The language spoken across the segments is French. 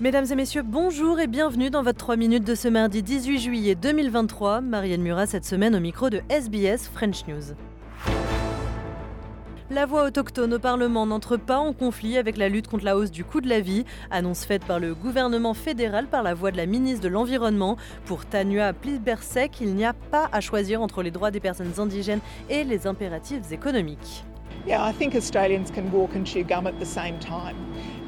Mesdames et messieurs, bonjour et bienvenue dans votre 3 minutes de ce mardi 18 juillet 2023. Marianne Murat cette semaine au micro de SBS French News. La voix autochtone au Parlement n'entre pas en conflit avec la lutte contre la hausse du coût de la vie, annonce faite par le gouvernement fédéral par la voix de la ministre de l'Environnement. Pour Tania Plibersek, il n'y a pas à choisir entre les droits des personnes indigènes et les impératifs économiques. Yeah, I think Australians can walk and chew gum at the same time.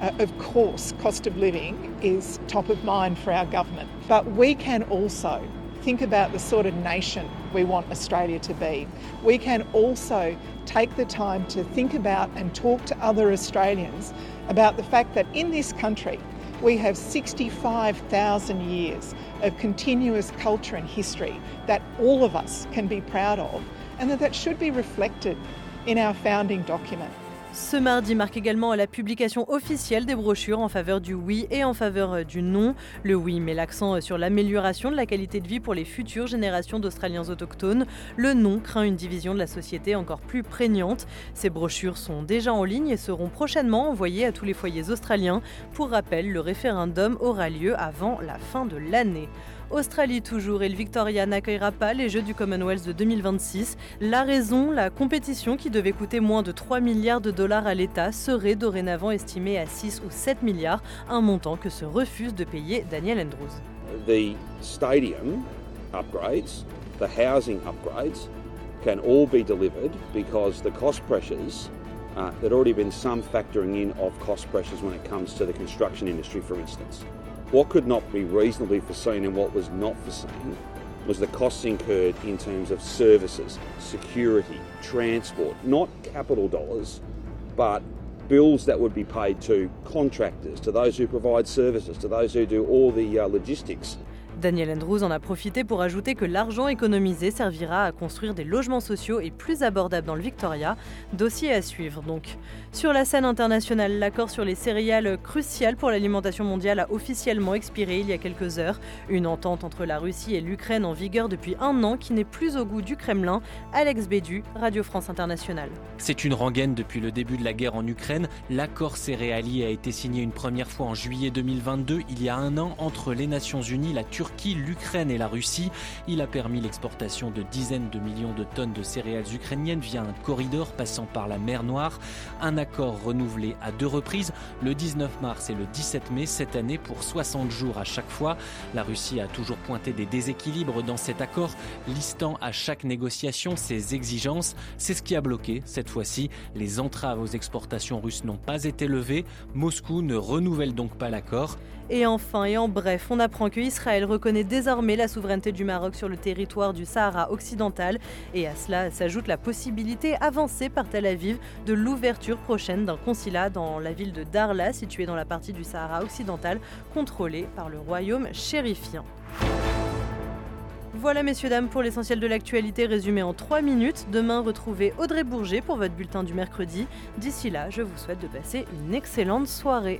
Uh, of course, cost of living is top of mind for our government, but we can also think about the sort of nation we want Australia to be. We can also take the time to think about and talk to other Australians about the fact that in this country, we have 65,000 years of continuous culture and history that all of us can be proud of, and that that should be reflected in our founding document. Ce mardi marque également la publication officielle des brochures en faveur du oui et en faveur euh, du non. Le oui met l'accent euh, sur l'amélioration de la qualité de vie pour les futures générations d'Australiens autochtones. Le non craint une division de la société encore plus prégnante. Ces brochures sont déjà en ligne et seront prochainement envoyées à tous les foyers australiens. Pour rappel, le référendum aura lieu avant la fin de l'année. Australie toujours et le Victoria n'accueillera pas les Jeux du Commonwealth de 2026. La raison, la compétition qui devait coûter moins de 3 milliards de dollars à l'État serait dorénavant estimée à 6 ou 7 milliards, un montant que se refuse de payer Daniel Andrews. The stadium upgrades, the housing upgrades can all be delivered because the cost pressures uh, there'd already been some factoring in of cost pressures when it comes to the construction industry, for instance. What could not be reasonably foreseen and what was not foreseen was the costs incurred in terms of services, security, transport, not capital dollars, but bills that would be paid to contractors, to those who provide services, to those who do all the uh, logistics Daniel Andrews en a profité pour ajouter que l'argent économisé servira à construire des logements sociaux et plus abordables dans le Victoria. Dossier à suivre donc. Sur la scène internationale, l'accord sur les céréales crucial pour l'alimentation mondiale a officiellement expiré il y a quelques heures. Une entente entre la Russie et l'Ukraine en vigueur depuis un an qui n'est plus au goût du Kremlin. Alex Bédu, Radio France Internationale. C'est une rengaine depuis le début de la guerre en Ukraine. L'accord céréalier a été signé une première fois en juillet 2022, il y a un an, entre les Nations Unies, la Turquie l'Ukraine et la Russie. Il a permis l'exportation de dizaines de millions de tonnes de céréales ukrainiennes via un corridor passant par la mer Noire. Un accord renouvelé à deux reprises, le 19 mars et le 17 mai cette année pour 60 jours à chaque fois. La Russie a toujours pointé des déséquilibres dans cet accord, listant à chaque négociation ses exigences. C'est ce qui a bloqué cette fois-ci. Les entraves aux exportations russes n'ont pas été levées. Moscou ne renouvelle donc pas l'accord. Et enfin, et en bref, on apprend que Israël reconnaît désormais la souveraineté du Maroc sur le territoire du Sahara occidental. Et à cela s'ajoute la possibilité avancée par Tel Aviv de l'ouverture prochaine d'un consulat dans la ville de Darla, située dans la partie du Sahara occidental, contrôlée par le royaume chérifien. Voilà messieurs dames pour l'essentiel de l'actualité résumé en 3 minutes. Demain retrouvez Audrey Bourget pour votre bulletin du mercredi. D'ici là, je vous souhaite de passer une excellente soirée.